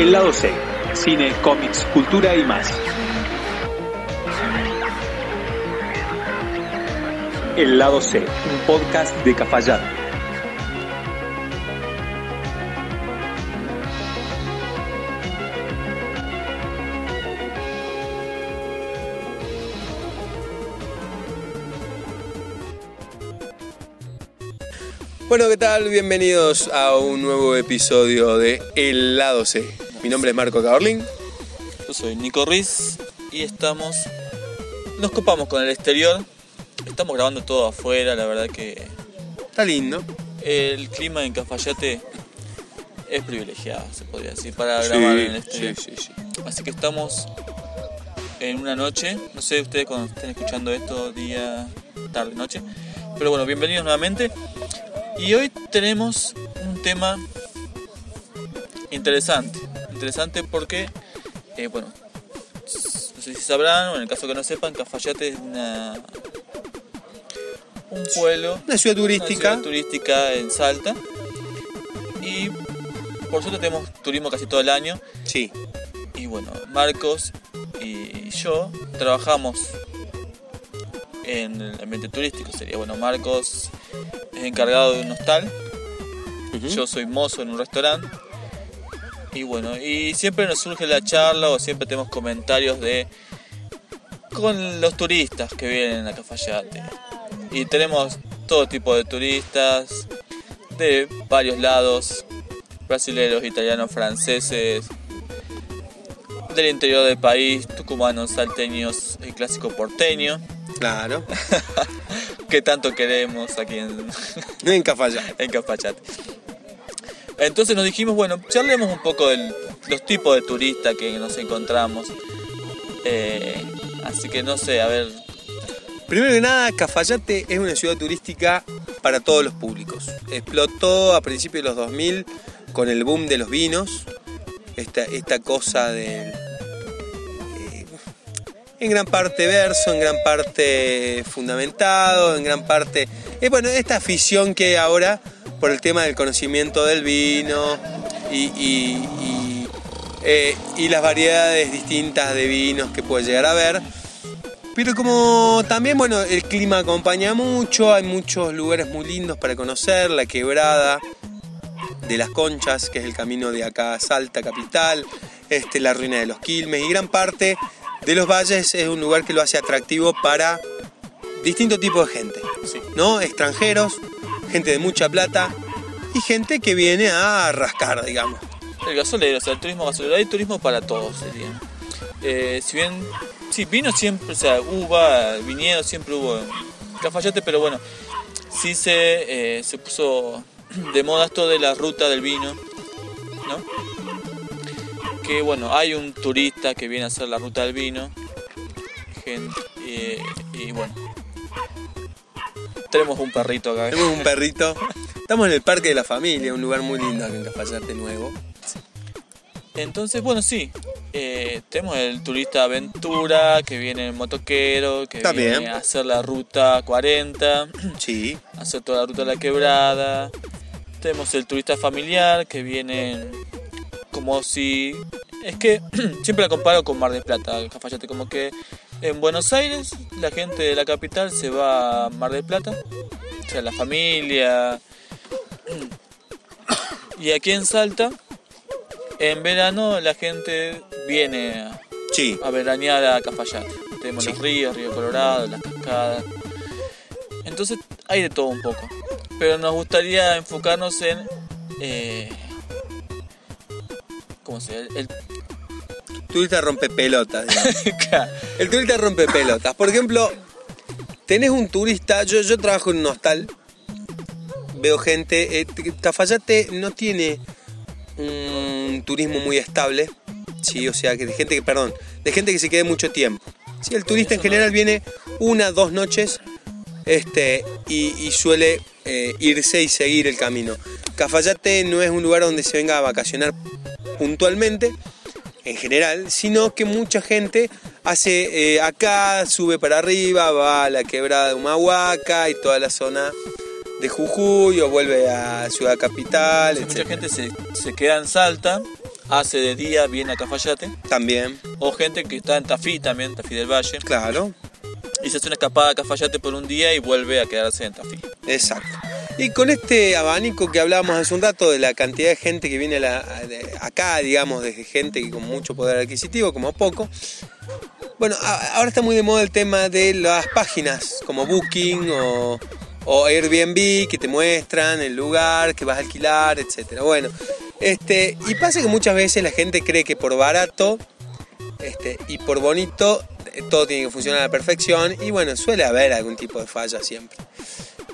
El lado C, cine, cómics, cultura y más. El lado C, un podcast de Cafayate. Bueno, ¿qué tal? Bienvenidos a un nuevo episodio de El Lado C. Mi nombre es Marco Caorlin. Yo soy Nico Riz y estamos. Nos copamos con el exterior. Estamos grabando todo afuera, la verdad que Está lindo. el clima en Cafayate es privilegiado, se podría decir, para grabar en el sí, exterior. sí, sí. Así que estamos en una noche, no sé ustedes cuando estén escuchando esto, día, tarde, noche. Pero bueno, bienvenidos nuevamente. Y hoy tenemos un tema interesante. Interesante porque, eh, bueno, no sé si sabrán, o en el caso que no sepan, Cafayate es una, un pueblo Una ciudad una turística. ciudad turística en Salta. Y por suerte tenemos turismo casi todo el año. Sí. Y bueno, Marcos y yo trabajamos en el ambiente turístico. Sería, bueno, Marcos es encargado de un hostal. Yo soy mozo en un restaurante. Y bueno, y siempre nos surge la charla o siempre tenemos comentarios de con los turistas que vienen a Cafayate. Y tenemos todo tipo de turistas de varios lados, brasileños, italianos, franceses, del interior del país, tucumanos, salteños, el clásico porteño, Claro. que tanto queremos aquí en, en Cafayate. en Cafayate. Entonces nos dijimos, bueno, charlemos un poco de los tipos de turistas que nos encontramos. Eh, así que no sé, a ver, Primero que nada, Cafayate es una ciudad turística para todos los públicos. Explotó a principios de los 2000 con el boom de los vinos. Esta, cosa del... eh, en gran parte verso, en gran parte fundamentado, en gran parte... eh, bueno, esta afición que ahora por el tema del conocimiento del vino y, y- y, eh, y las variedades distintas de vinos que puede llegar a haber. Pero como también, bueno, el clima acompaña mucho, hay muchos lugares muy lindos para conocer, la quebrada de las Conchas, que es el camino de acá a Salta capital, este, la ruina de los Quilmes y gran parte de los valles es un lugar que lo hace atractivo para distintos tipos de gente, sí. ¿no? Extranjeros, gente de mucha plata y gente que viene a rascar, digamos. El gasolero, o sea, el turismo gasolero, hay turismo para todos, sería. Eh, si bien, sí, vino siempre, o sea, uva, viñedo siempre hubo Cafayate, pero bueno, sí se, eh, se puso de moda esto de la ruta del vino, ¿no? Que bueno, hay un turista que viene a hacer la ruta del vino, gen- eh, y bueno, tenemos un perrito acá. Tenemos un perrito. Estamos en el Parque de la Familia, un lugar muy lindo acá en Cafayate Nuevo. Entonces, bueno, sí. eh, tenemos el turista aventura que viene en motoquero, que Está viene bien. a hacer la ruta 40, Sí, hacer toda la ruta de la quebrada. Tenemos el turista familiar que viene como si. Es que siempre la comparo con Mar del Plata, Cafayate, como que en Buenos Aires la gente de la capital se va a Mar del Plata, o sea, la familia. Y aquí en Salta, en verano la gente viene a- sí. a veranear a Cafayate. Tenemos Sí. los ríos, Río Colorado, las cascadas. Entonces hay de todo un poco. Pero nos gustaría enfocarnos en... eh, ¿Cómo se llama? El, Turista rompe pelotas. digamos. Claro. El turista rompe pelotas. Por ejemplo, tenés un turista. Yo, yo trabajo en un hostal. Veo gente. eh, Cafayate no tiene un turismo muy estable. Sí, o sea, que de gente que, perdón, de gente que se quede mucho tiempo. Sí, el turista en general viene una, dos noches este, y, y suele eh, irse y seguir el camino. Cafayate no es un lugar donde se venga a vacacionar puntualmente, en general, sino que mucha gente hace eh, acá, sube para arriba, va a la quebrada de Humahuaca y toda la zona de Jujuy o vuelve a Ciudad Capital, Entonces, mucha gente se, se queda en Salta hace de día, viene a Cafayate. También, O gente que está en Tafí también, Tafí del Valle. claro, Y se hace una escapada a Cafayate por un día y vuelve a quedarse en Tafí. exacto. Y con este abanico que hablábamos hace un rato de la cantidad de gente que viene acá, digamos, de gente con mucho poder adquisitivo, como poco. Bueno, ahora está muy de moda el tema de las páginas como Booking o, Airbnb que te muestran el lugar que vas a alquilar, etcétera. Bueno, este, y pasa que muchas veces la gente cree que por barato este, y por bonito eh, todo tiene que funcionar a la perfección y bueno, suele haber algún tipo de falla siempre.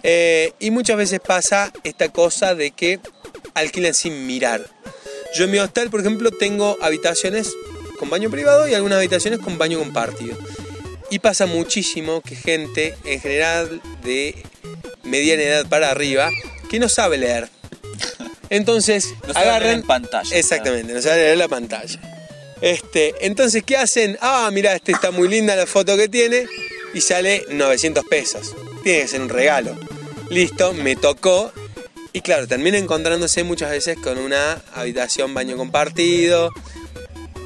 Eh, y muchas veces pasa esta cosa de que alquilan sin mirar. Yo en mi hostel, por ejemplo, tengo habitaciones con baño privado y algunas habitaciones con baño compartido. Y pasa muchísimo que gente, en general de mediana edad para arriba, que no sabe leer. Entonces, No sabe leer agarran... en pantalla. Exactamente, no sabe leer la pantalla. Este, entonces, ¿qué hacen? Ah, mira, este está muy linda la foto que tiene y sale 900 pesos. Tiene que ser un regalo. Listo, me tocó. Y claro, termina encontrándose muchas veces con una habitación baño compartido,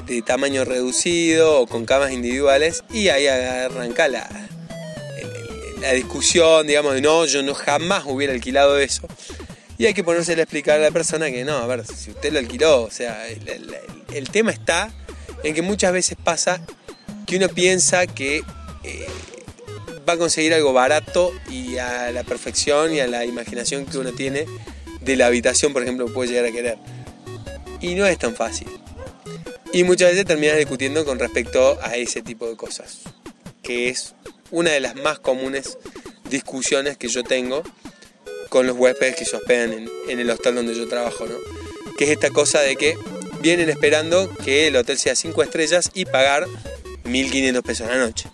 de tamaño reducido o con camas individuales. Y ahí arranca la, la discusión, digamos, de no, yo no jamás hubiera alquilado eso. Y hay que ponerse a explicar a la persona que no, a ver, si usted lo alquiló, o sea, el tema está en que muchas veces pasa que uno piensa que eh, va a conseguir algo barato y a la perfección y a la imaginación que uno tiene de la habitación, por ejemplo, puede llegar a querer. Y no es tan fácil. Y muchas veces terminas discutiendo con respecto a ese tipo de cosas, que es una de las más comunes discusiones que yo tengo con los huéspedes que se hospedan en, en el hostal donde yo trabajo, ¿no? Que es esta cosa de que vienen esperando que el hotel sea 5 estrellas y pagar 1.500 pesos a la noche.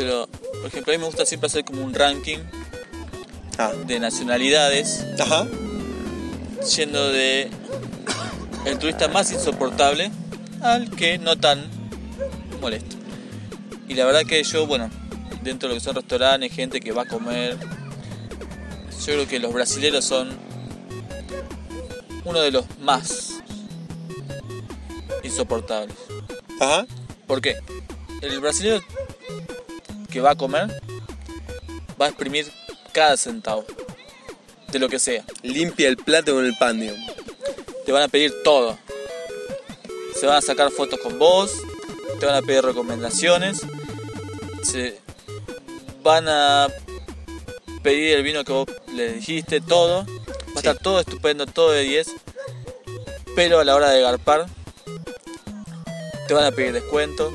Pero, por ejemplo, a mí me gusta siempre hacer como un ranking Ah, de nacionalidades, ajá, yendo de el turista más insoportable al que no tan molesto. Y la verdad que yo, bueno, dentro de lo que son restaurantes, gente que va a comer, yo creo que los brasileros son uno de los más insoportables. ajá, ¿Por qué? El brasileño que va a comer va a exprimir cada centavo de lo que sea. limpia el plato con el pan, digamos. Te van a pedir todo. Se van a sacar fotos con vos, te van a pedir recomendaciones, se van a pedir el vino que vos le dijiste, todo. Va a estar todo estupendo, todo de 10. Pero a la hora de garpar, te van a pedir descuento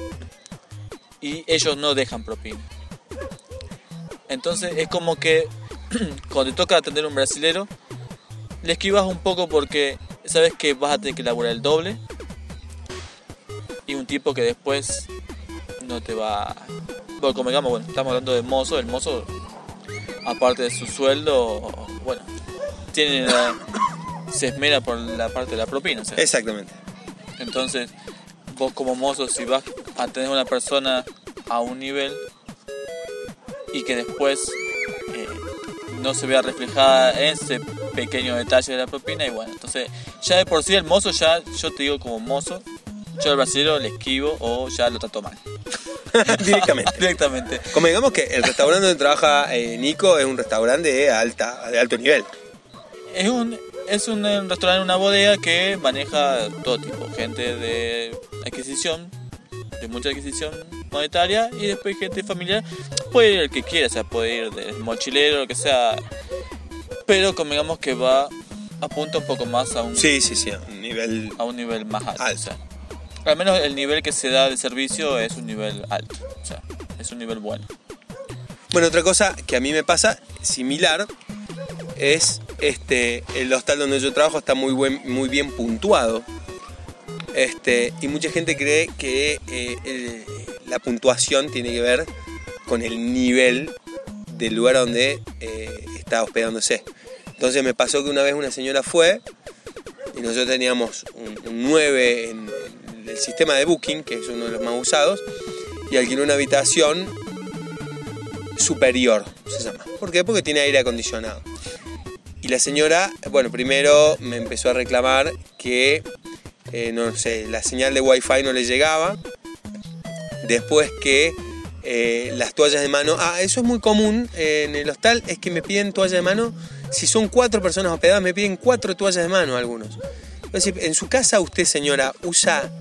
y ellos no dejan propina. Entonces es como que cuando te toca atender a un brasilero, le esquivas un poco porque sabes que vas a tener que elaborar el doble y un tipo que después no te va bueno como digamos bueno estamos hablando de mozo el mozo aparte de su sueldo bueno tiene la- se esmera por la parte de la propina sea, Exactamente. entonces vos como mozo si vas a tener una persona a un nivel y que después eh, no se vea reflejada ese pequeño detalle de la propina y bueno, entonces ya de por sí el mozo ya, yo te digo como mozo, yo al brasileño le esquivo o ya lo trato mal. Directamente. Directamente. Como digamos que el restaurante donde trabaja eh, Nico es un restaurante de, alta, de alto nivel. Es un, es un, eh, restaurante, una bodega que maneja todo tipo, gente de adquisición, de mucha adquisición monetaria y después gente familiar. Puede ir el que quiera, o sea, puede ir del mochilero, lo que sea, pero convengamos que va apunta un poco más a un, Sí, sí, sí, a un nivel... a un nivel más alto. Alto. o sea, al menos el nivel que se da de servicio es un nivel alto, o sea, es un nivel bueno. Bueno, otra cosa que a mí me pasa similar es este el hostal donde yo trabajo está muy buen, muy bien puntuado. Este, y mucha gente cree que eh, la puntuación tiene que ver con el nivel del lugar donde eh, está hospedándose. Entonces me pasó que una vez una señora fue y nosotros teníamos un, un 9 en, en el sistema de Booking, que es uno de los más usados, y alquiló una habitación superior, se llama. ¿Por qué? Porque tiene aire acondicionado. Y la señora, bueno, primero me empezó a reclamar que, eh, no sé, la señal de wifi no le llegaba. Después que eh, las toallas de mano, ah, eso es muy común en el hostal, es que me piden toallas de mano, si son cuatro personas hospedadas, me piden cuatro toallas de mano algunos. En su casa usted, señora, usa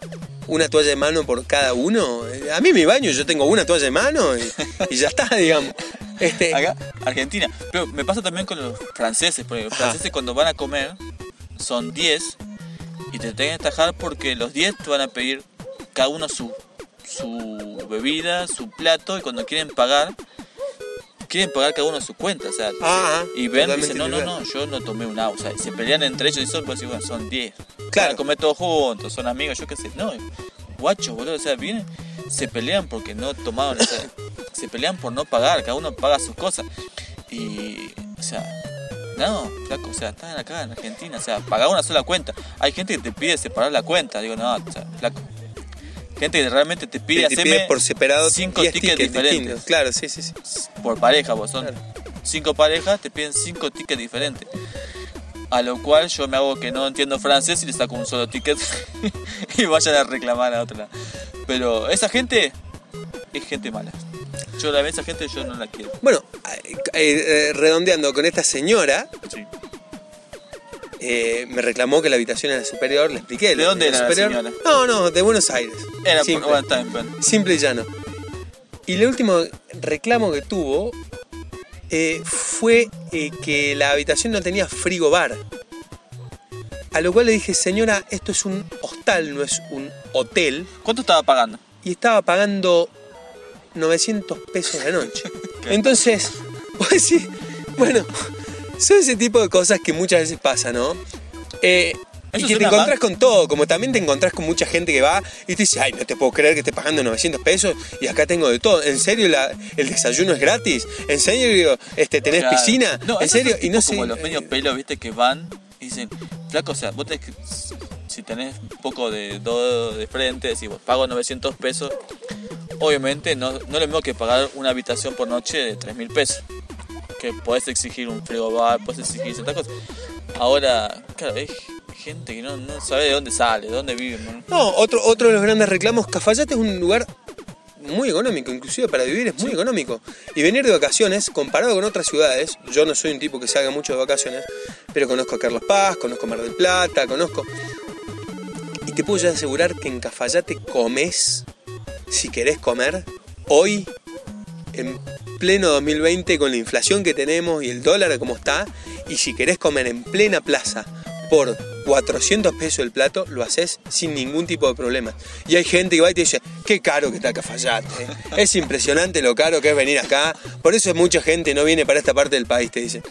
una toalla de mano por cada uno. A mí mi baño, yo tengo una toalla de mano y, y ya está, digamos. Este, Acá, Argentina. Pero me pasa también con los franceses, porque los Ajá. franceses cuando van a comer son 10 y te tienen que tajar porque los 10 te van a pedir cada uno su, su bebida, su plato y cuando quieren pagar, quieren pagar cada uno su cuenta. O sea, Ah, y ven y dicen, no, no, no, yo no tomé un agua. O sea, y se pelean entre ellos y son, pues, bueno, son 10. Claro. Van a comer todos juntos, son amigos, yo qué sé. No, guachos, boludo. O sea, vienen, se pelean porque no tomaron, o sea, se pelean por no pagar, cada uno paga sus cosas. Y, o sea, no, flaco, o sea, están acá en Argentina, o sea, pagar una sola cuenta. Hay gente que te pide separar la cuenta, digo, no, o sea, flaco. Gente que realmente te pide, te pide por separado cinco 10 tickets, diferentes distintos. Claro, sí, sí, sí. por pareja, vos son Claro. cinco parejas, te piden cinco tickets diferentes. A lo cual yo me hago que no entiendo francés y le saco un solo ticket y vayan a reclamar a otro lado. Pero esa gente es gente mala. Yo la esa gente yo no la quiero. Bueno, eh, eh, redondeando con esta señora, Sí. eh, me reclamó que la habitación era superior, le expliqué. ¿De dónde era la señora? No, no, de Buenos Aires. Era por, Simple. bueno, está bien, bueno. Simple y llano. Y el último reclamo que tuvo fue que la habitación no tenía frigobar. A lo cual le dije, señora, esto es un hostal, no es un hotel. ¿Cuánto estaba pagando? Y estaba pagando 900 pesos la noche. Entonces, vos decís, bueno, son ese tipo de cosas que muchas veces pasan, ¿no? Eh, y que te encontrás mal. con todo, como también te encontrás con mucha gente que va y te dice, ay, no te puedo creer que esté pagando 900 pesos y acá tengo de todo. ¿En serio la- el desayuno es gratis? ¿En serio este, tenés Claro. piscina? No, ¿En serio? Y no sé. Como los medios pelos, viste, que van y dicen, flaco, o sea, vos tenés que, si tenés un poco de do de frente, decís, vos pago 900 pesos, obviamente no, no es lo mismo que pagar una habitación por noche de 3 mil pesos. Que podés exigir un frigobar, podés exigir ciertas cosas. Ahora, claro, hay gente que no, no sabe de dónde sale, de dónde vive. ¿no? No, otro, otro de los grandes reclamos, Cafayate es un lugar muy económico, inclusive para vivir es muy económico. Y venir de vacaciones, comparado con otras ciudades, yo no soy un tipo que salga mucho de vacaciones, pero conozco a Carlos Paz, conozco Mar del Plata, conozco... Y te puedo ya asegurar que en Cafayate comes, si querés comer, hoy, en pleno 2020, con la inflación que tenemos y el dólar como está, y si querés comer en plena plaza por 400 pesos el plato, lo haces sin ningún tipo de problema. Y hay gente que va y te dice, qué caro que está Cafayate. Es impresionante lo caro que es venir acá. Por eso mucha gente no viene para esta parte del país, te dicen.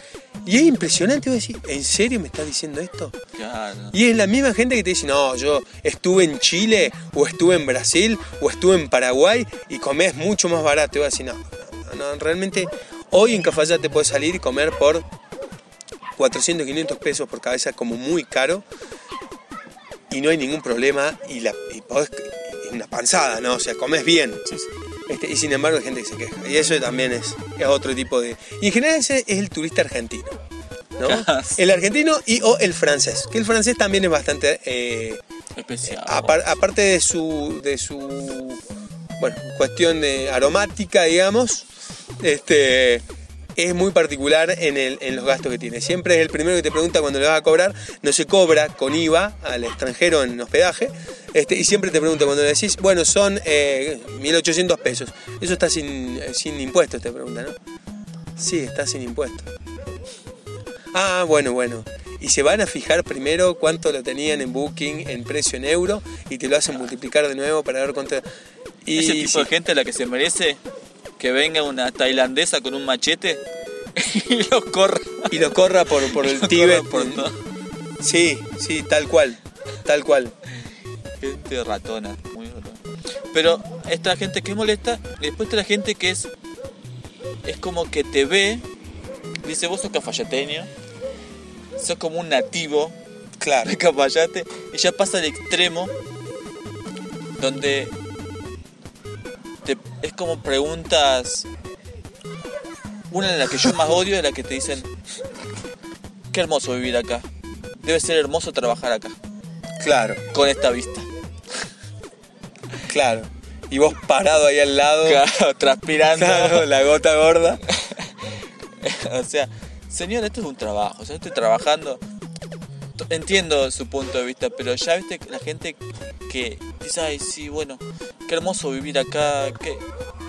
Y es impresionante, vos decís, ¿en serio me estás diciendo esto? Claro. Y es la misma gente que te dice, no, yo estuve en Chile, o estuve en Brasil, o estuve en Paraguay, y comés mucho más barato. Y vas a decir, no, no, no, realmente hoy en Cafayate puedes salir y comer por 400, 500 pesos por cabeza como muy caro, y no hay ningún problema, y, la, y podés, una panzada, ¿no? O sea, comes bien. Sí, sí. Este, y sin embargo hay gente que se queja. Y eso también es, es otro tipo de... Y en general ese es el turista argentino. ¿no? El argentino y o el francés. Que el francés también es bastante... eh, Especial. apar- aparte de su, de su... Bueno, cuestión de aromática, digamos. Este... Es muy particular en, el- en los gastos que tiene. Siempre es el primero que te pregunta cuando le vas a cobrar. No se cobra con IVA al extranjero en hospedaje. Este, y siempre te pregunta cuando le decís, bueno, son eh, 1.800 pesos. Eso está sin, eh, sin impuestos, te pregunta, ¿no? Sí, está sin impuestos. Ah, bueno, bueno. Y se van a fijar primero cuánto lo tenían en Booking, en precio en euro, y te lo hacen multiplicar de nuevo para ver cuánto... Y, Ese tipo sí. de gente la que se merece que venga una tailandesa con un machete y lo corra. y lo corra por, por el Tíbet. por todo. Sí, sí, tal cual. Tal cual. Gente ratona, muy ratona. Pero esta gente que molesta, después está la gente que es. Es como que te ve, dice vos sos cafayateño, sos como un nativo Claro. de Cafayate, y ya pasa al extremo donde te- es como preguntas. Una de las que yo más odio es la que te dicen: qué hermoso vivir acá. Debe ser hermoso trabajar acá, Claro, con esta vista. claro. Y vos parado ahí al lado, Claro, transpirando. claro, la gota gorda. o sea, señor, esto es un trabajo, o sea, estoy trabajando. Entiendo su punto de vista, pero ya viste que la gente que dice, ay, sí, bueno, qué hermoso vivir acá, qué...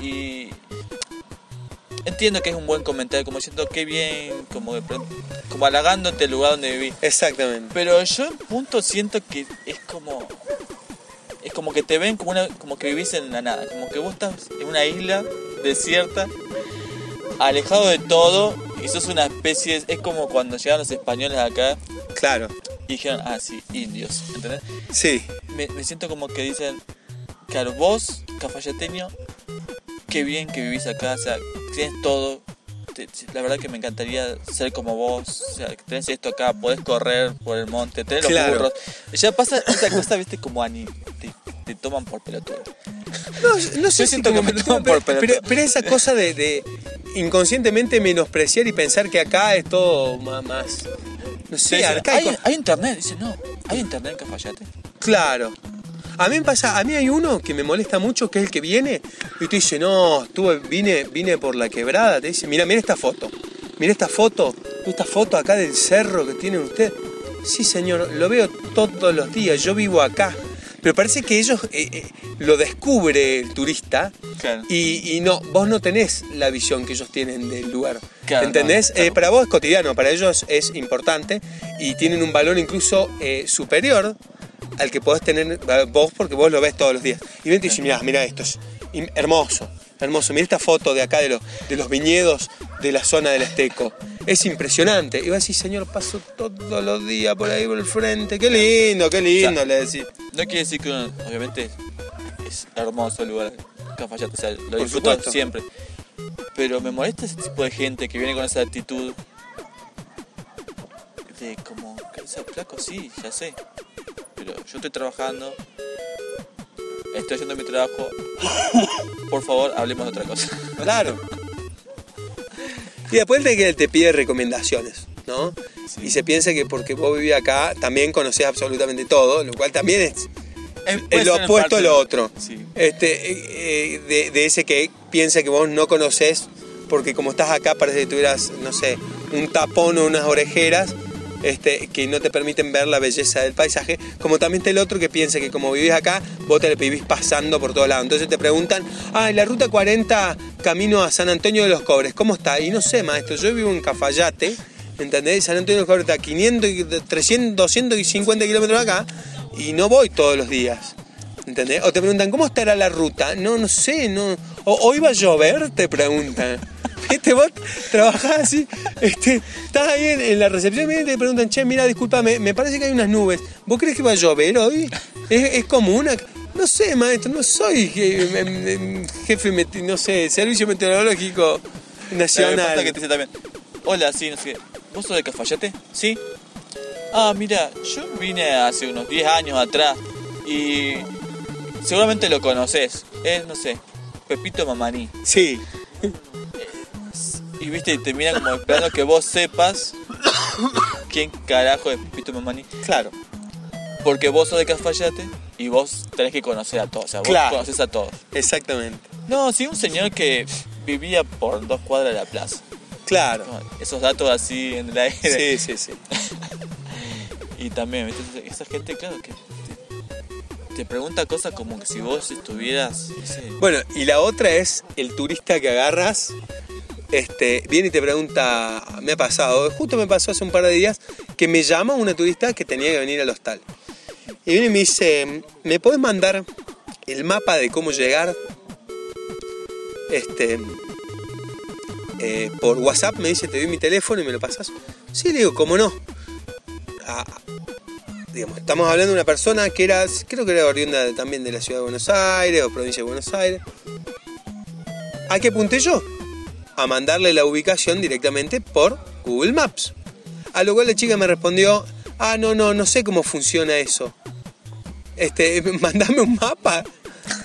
y entiendo que es un buen comentario, como diciendo, qué bien, como, como halagándote el lugar donde viví. Exactamente. Pero yo en punto siento que es como. Es como que te ven como una. como que vivís en la nada. Como que vos estás en una isla desierta, alejado de todo, y sos una especie. Es como cuando llegaron los españoles acá Claro. Y dijeron, ah, sí, indios. ¿Entendés? Sí, Me, me siento como que dicen, claro, vos, cafayateño, qué bien que vivís acá, o sea, tienes todo. te- La verdad que me encantaría ser como vos, o sea, tenés esto acá, podés correr por el monte, tenés los Claro. burros. Ya pasa esa cosa, viste, como ani, te, te toman por pelotudo. No, no sé Yo si siento como que me pero, toman por pero, pelotudo. pero esa cosa de, de inconscientemente menospreciar y pensar que acá es todo más, no sé, arcaico. ¿Hay, hay internet, dice, no, hay internet en Cafayate. Claro. A mí me pasa, a mí hay uno que me molesta mucho, que es el que viene y te dice, no, estuve, vine, vine por la quebrada, te dice, mira, mira esta foto, mira esta foto, esta foto acá del cerro que tiene usted. Sí, señor, lo veo todos los días, yo vivo acá. Pero parece que ellos eh, eh, lo descubre el turista Claro. y, y no, vos no tenés la visión que ellos tienen del lugar. Claro, ¿Entendés? claro. Eh, para vos es cotidiano, para ellos es importante y tienen un valor incluso eh, superior al que podés tener eh, vos porque vos lo ves todos los días. Y ven y dices, mirá, mirá esto, es hermoso, hermoso. Mira esta foto de acá de, los de los viñedos de la zona del Esteco. Es impresionante. Y a decir, señor, paso todos los días por ahí por el frente. Qué lindo, qué lindo, le decís. No quiere decir que uno, obviamente es hermoso el lugar, Cafayate, o sea, lo Por disfruto supuesto. siempre. Pero me molesta ese tipo de gente que viene con esa actitud de como, que, o sea, flaco, sí, ya sé. Pero yo estoy trabajando, estoy haciendo mi trabajo. Por favor, hablemos de otra cosa. Claro. Y después de que él te pide recomendaciones, ¿no? Sí. Y se piensa que porque vos vivís acá también conocés absolutamente todo, lo cual también es, es lo opuesto a lo otro. Sí. Este, eh, eh, de, de ese que piensa que vos no conocés porque como estás acá parece que tuvieras, no sé, un tapón o unas orejeras este, que no te permiten ver la belleza del paisaje, como también está el otro que piensa que como vivís acá, vos te la vivís pasando por todos lados. Entonces te preguntan, ah, la ruta 40 camino a San Antonio de los Cobres, ¿cómo está? Y no sé, maestro, yo vivo en Cafayate, ¿entendés? San Antonio de los Cobres está a 500, y 300, 250 kilómetros acá y no voy todos los días. ¿Entendés? O te preguntan, ¿cómo estará la ruta? No, no sé, no. O hoy va a llover, te preguntan. ¿Viste? Vos trabajás así, este, estás ahí en, la recepción y te preguntan, che, mira, discúlpame, me parece que hay unas nubes. ¿Vos crees que va a llover hoy? ¿Es, es acá?". No sé, maestro, no soy je- em, em, jefe, no sé, servicio meteorológico nacional. que te también, hola, sí, no sé. ¿Vos sos de Cafayate? Sí. Ah, mira, yo vine hace unos 10 años atrás y seguramente lo conoces. Es, no sé, Pepito Mamaní. Sí, Y viste, y te miran como esperando que vos sepas quién carajo es Pepito Mamaní. claro. Porque vos sos de Cafayate y vos tenés que conocer a todos. O sea, vos Claro. conoces a todos. Exactamente. No, sí, un señor que vivía por dos cuadras de la plaza. Claro. Esos datos así en el aire. Sí, sí, sí. Y también, ¿viste? esa gente, claro, que te, pregunta cosas como que si vos estuvieras, Bueno, y la otra es el turista que agarras, este, viene y te pregunta, me ha pasado, justo me pasó hace un par de días, que me llama una turista que tenía que venir al hostal. Y viene y me dice, ¿me puedes mandar el mapa de cómo llegar? Este, eh, por WhatsApp me dice, te doy mi teléfono y me lo pasas. Sí, le digo, ¿cómo no? Ah, digamos, estamos hablando de una persona que era, creo que era oriunda también de la ciudad de Buenos Aires o provincia de Buenos Aires. ¿A qué apunté yo? A mandarle la ubicación directamente por Google Maps. A lo cual la chica me respondió, ah, no, no, no sé cómo funciona eso. Este, mandame un mapa.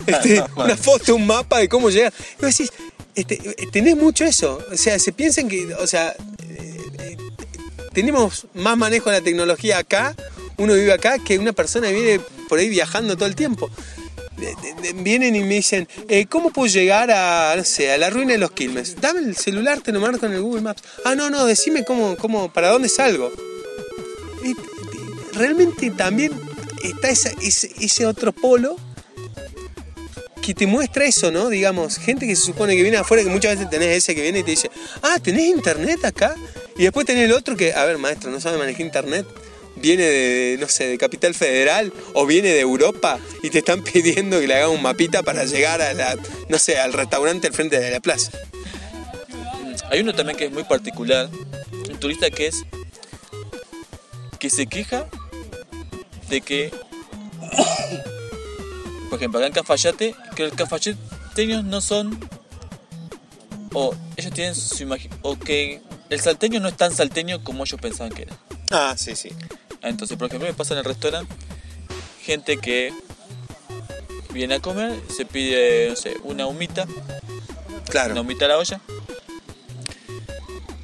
Este, una foto, un mapa de cómo llegar. Y vos decís, este, tenés mucho eso. O sea, se piensan que, o sea, eh, eh, tenemos más manejo de la tecnología acá, uno vive acá, que una persona viene por ahí viajando todo el tiempo. Vienen y me dicen, eh, ¿cómo puedo llegar a, no sé, a la ruina de los Quilmes? Dame el celular, te lo marco en el Google Maps. Ah, no, no, decime cómo, cómo, para dónde salgo. Realmente también está ese, ese otro polo que te muestra eso, ¿no? Digamos, gente que se supone que viene afuera, que muchas veces tenés ese que viene y te dice, ah, ¿tenés internet acá? Y después tenés el otro que, a ver, maestro, no sabe manejar internet, viene de, no sé, de Capital Federal o viene de Europa y te están pidiendo que le hagas un mapita para llegar a la, no sé, al restaurante al frente de la plaza. Hay uno también que es muy particular, un turista que es que se queja de que, por ejemplo, acá en Cafayate, que los cafayateños no son, o ellos tienen su imagen, o que el salteño no es tan salteño como ellos pensaban que era. Ah, sí, sí. Entonces, por ejemplo, me pasa en el restaurante gente que viene a comer, se pide, no sé, una humita, Claro. una humita a la olla.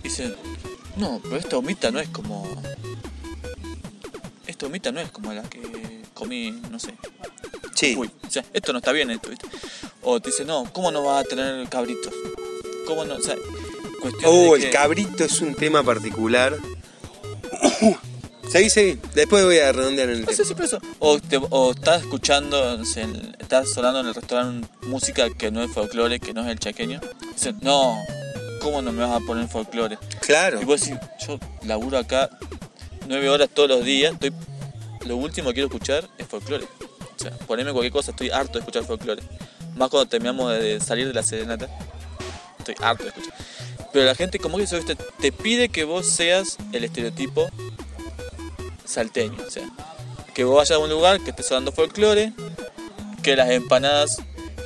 Y dicen, no, pero esta humita no es como. Esta humita no es como la que comí, no sé. sí. Uy, o sea, esto no está bien esto, ¿viste? O te dicen, no, ¿cómo no va a tener cabritos? ¿Cómo no? O sea, cuestión Oh, de el que- cabrito es un tema particular. seguí, seguí. Después voy a redondear en el No tema. sé si por eso. O, te- o estás escuchando, estás sonando en el restaurante música que no es folclore, que no es el chaqueño. Dicen, no, ¿cómo no me vas a poner folclore? Claro. Y vos decís, yo laburo acá nueve horas todos los días, estoy, lo último que quiero escuchar es folclore. O sea, poneme cualquier cosa, estoy harto de escuchar folclore. Más cuando terminamos de salir de la serenata, estoy harto de escuchar. Pero la gente como que eso, ¿viste? te pide que vos seas el estereotipo salteño. O sea, que vos vayas a un lugar que estés sonando folclore, que las empanadas...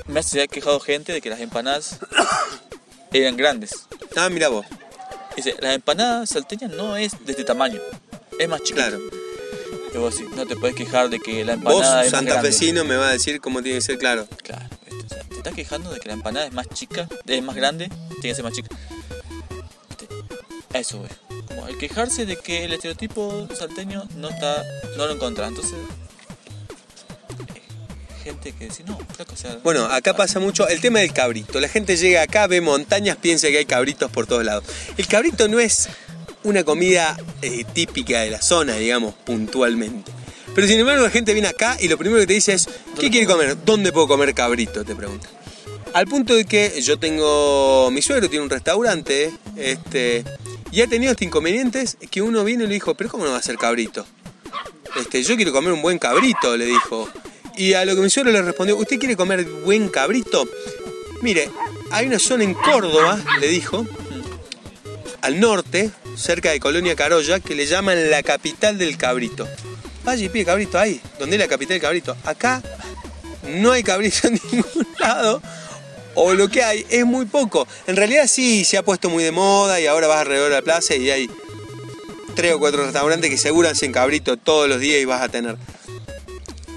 Me hace quejado gente de que las empanadas eran grandes. Ah, mira vos. Dice, la empanada salteña no es de este tamaño, es más chiquita. Claro. Y vos decís, no te puedes quejar de que la Vos, empanada es más grande. santafesino, me va a decir cómo tiene que ser, claro. Claro. O sea, te estás quejando de que la empanada es más chica, es más grande, tiene que ser más chica. ¿Viste? A eso güey. Quejarse de que el estereotipo salteño no está, no lo encontrás. Entonces, eh, gente que dice, no, flaco, o sea, Bueno, acá pasa mucho el tema del cabrito. La gente llega acá, ve montañas, piensa que hay cabritos por todos lados. El cabrito no es una comida eh, típica de la zona, digamos, puntualmente. Pero sin embargo la gente viene acá y lo primero que te dice es, ¿qué quiere comer? ¿Dónde puedo comer cabrito? Te pregunta. Al punto de que yo tengo, mi suegro tiene un restaurante, este, y ha tenido este inconvenientes que uno viene y le dijo, pero ¿cómo no va a ser cabrito? Este, yo quiero comer un buen cabrito, le dijo. Y a lo que mi suegro le respondió, ¿usted quiere comer buen cabrito? Mire, hay una zona en Córdoba, le dijo, al norte, cerca de Colonia Carolla, que le llaman la capital del cabrito. Vaya y pide cabrito ahí, donde es la capital del cabrito. Acá no hay cabrito en ningún lado, o lo que hay es muy poco. En realidad sí se ha puesto muy de moda y ahora vas alrededor de la plaza y hay tres o cuatro restaurantes que seguro hacen cabrito todos los días y vas a tener.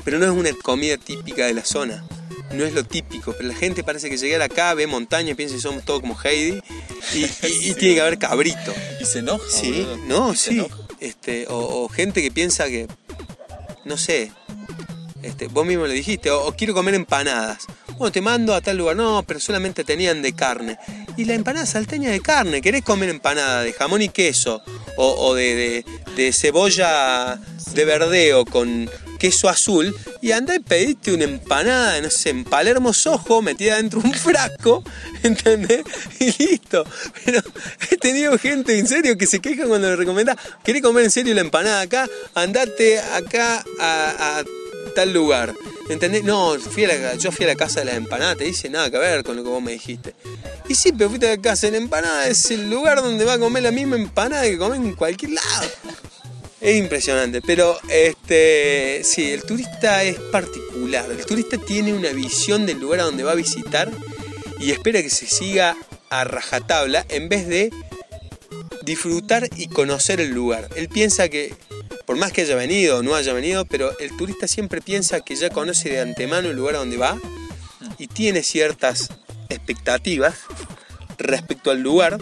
Pero no es una comida típica de la zona. No es lo típico, pero la gente parece que llegar acá, ve montaña, piensa que somos todos como Heidi y, y- y tiene que haber cabrito. Y se enoja. Sí, boludo. no, sí. Este, o, o gente que piensa que, no sé, este, vos mismo le dijiste, o, quiero comer empanadas. Bueno, te mando a tal lugar, no, pero solamente tenían de carne. Y la empanada salteña de carne, ¿querés comer empanada de jamón y queso? O, de, cebolla de verdeo con queso azul. Y andá y pediste una empanada, no sé, en Palermo Sojo, metida dentro de un frasco, ¿entendés? Y listo. Pero he tenido gente en serio que se queja cuando le recomendás, ¿querés comer en serio la empanada acá? Andate acá a tal lugar. ¿Entendés? No, fui a la- yo fui a la casa de la empanada, te dice nada que ver con lo que vos me dijiste. Y sí, pero fuiste a la casa de la empanada, es el lugar donde va a comer la misma empanada que comer en cualquier lado. Es impresionante, pero este sí, el turista es particular. El turista tiene una visión del lugar a donde va a visitar y espera que se siga a rajatabla en vez de disfrutar y conocer el lugar. Él piensa que, por más que haya venido o no haya venido, pero el turista siempre piensa que ya conoce de antemano el lugar a donde va y tiene ciertas expectativas respecto al lugar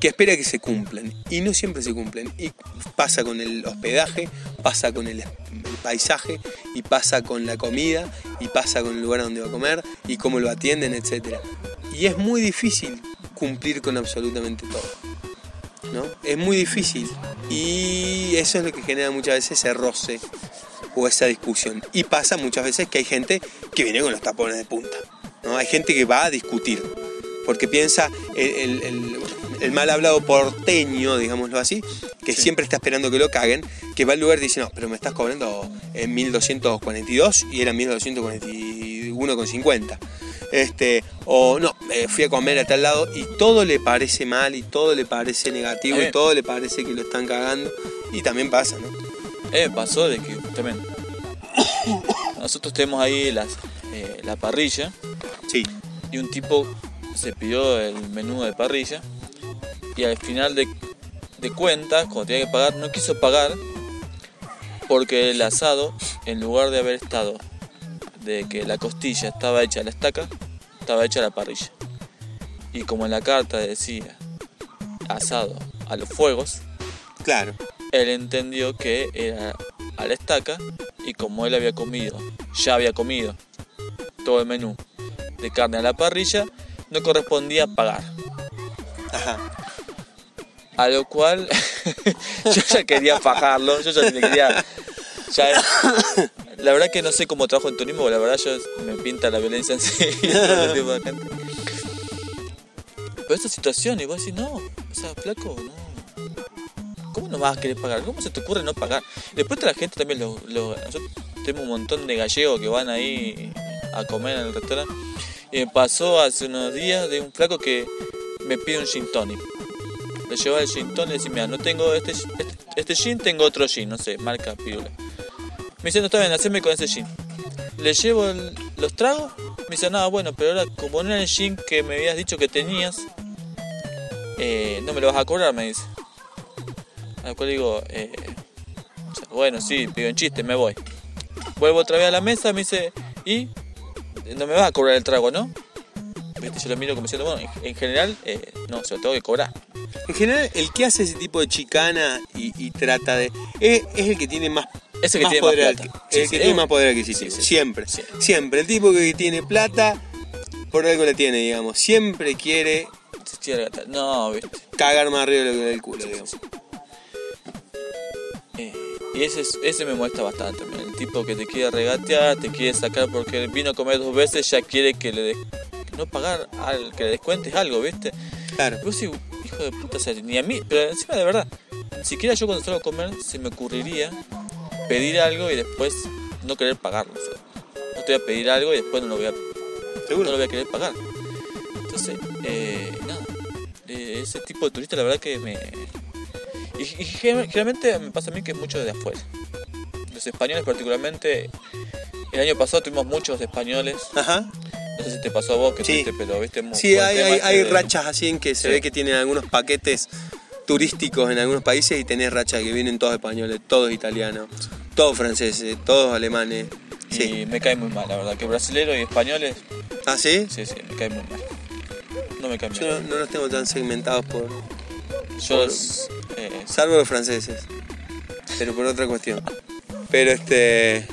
que espera que se cumplan y no siempre se cumplen. Y pasa con el hospedaje, pasa con el, el paisaje y pasa con la comida y pasa con el lugar donde va a comer y cómo lo atienden, etc. Y es muy difícil cumplir con absolutamente todo. ¿no? Es muy difícil y eso es lo que genera muchas veces ese roce o esa discusión. Y pasa muchas veces que hay gente que viene con los tapones de punta. ¿no? Hay gente que va a discutir porque piensa el, el- el- el mal hablado porteño, digámoslo así, que Sí. siempre está esperando que lo caguen, que va al lugar y dice, no, pero me estás cobrando en 1242 y era 1241,50. Este, o no, eh, fui a comer a tal lado y todo le parece mal y todo le parece negativo y Eh. todo le parece que lo están cagando. Y también pasa, ¿no? Eh, pasó de que también nosotros tenemos ahí las, eh, la parrilla Sí. y un tipo se pidió el menú de parrilla y al final de, de cuentas, cuando tenía que pagar, no quiso pagar porque el asado, en lugar de haber estado de que la costilla estaba hecha a la estaca, estaba hecha a la parrilla. Y como en la carta decía asado a los fuegos, Claro. él entendió que era a la estaca y como él había comido, ya había comido todo el menú de carne a la parrilla, no correspondía pagar. Ajá. A lo cual yo ya quería pagarlo, yo ya quería... ya- la verdad que no sé cómo trabajo en turismo, la verdad yo me pinta la violencia en sí. de. Pero esta situación, y vos decís, no, o sea, flaco, no. ¿Cómo no vas a querer pagar? ¿Cómo se te ocurre no pagar? Después está la gente también, lo, lo- nosotros tenemos un montón de gallegos que van ahí a comer en el restaurante. Y me pasó hace unos días de un flaco que me pide un gin tonic. Le llevaba el gin tonic y decía, mira, no tengo este, este, este gin, tengo otro gin, no sé, marca pirula. Me dice, no está bien, haceme con ese gin. Le llevo los tragos, me dice, nada, bueno, pero ahora como no era el gin que me habías dicho que tenías, eh, no me lo vas a cobrar, me dice. Al cual digo, eh, bueno, sí, pido en chiste, me voy. Vuelvo otra vez a la mesa, me dice, ¿y? No me vas a cobrar el trago, ¿no? Yo lo miro como diciendo, bueno, en, en general, eh, no, se lo tengo que cobrar. En general, el que hace ese tipo de chicana y, trata de. Es, es el que tiene más, Ese que más tiene más poder plata. Sí, el sí, que tiene más poder adquisitivo. Sí, sí. Siempre. Siempre. El tipo que tiene plata, por algo la tiene, digamos. Siempre quiere. No, ¿viste? cagar más arriba del culo, digamos. Eh, y ese, es- ese me molesta bastante. man. El tipo que te quiere regatear, te quiere sacar porque vino a comer dos veces, ya quiere que le no pagar, al, que le descuentes algo, ¿viste? Claro. Vos sí, hijo de puta, o sea, ni a mí, pero encima de verdad, ni siquiera yo cuando salgo a comer se me ocurriría pedir algo y después no querer pagarlo. o sea, no te voy a pedir algo y después no lo voy a, no Seguro. lo voy a querer pagar. Entonces, eh, nada, eh, ese tipo de turista la verdad que me... Y, y gen- generalmente me pasa a mí que es mucho de afuera. Los españoles particularmente, el año pasado tuvimos muchos españoles, Ajá. no sé si te pasó a vos que Sí. fuiste, pero viste... Sí, hay, hay, de- rachas así en que se Sí. ve que tienen algunos paquetes turísticos en algunos países y tenés rachas que vienen todos españoles, todos italianos, todos franceses, todos alemanes. Sí. Y me cae muy mal, la verdad, que brasileros y españoles, ¿Ah, sí? sí, sí, me cae muy mal. No me cae Yo mal. no, no los tengo tan segmentados por. Yo los, eh, Salvo los franceses. Pero por otra cuestión. Pero este.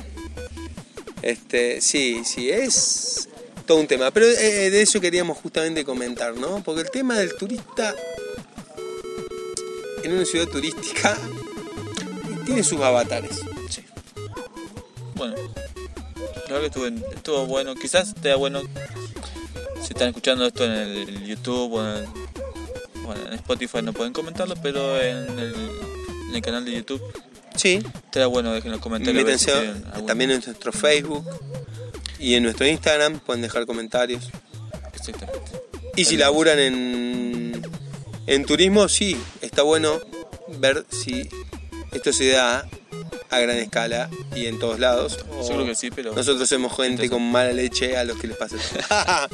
Este. Sí, sí, es todo un tema. Pero eh, de eso queríamos justamente comentar, ¿no? Porque el tema del turista. En una ciudad turística. Tiene sus avatares. Bueno, la verdad que estuvo, estuvo bueno. Quizás te da bueno si están escuchando esto en el YouTube o en, el- bueno, en Spotify no pueden comentarlo, pero en el, en el canal de YouTube Sí. da bueno dejen los comentarios. si también en nuestro Facebook. Y en nuestro Instagram pueden dejar comentarios. Exactamente. Y si laburan en, en turismo, sí, está bueno ver si esto se da a gran escala y en todos lados. o Seguro que sí, pero Nosotros somos gente con mala leche a los que les pasa.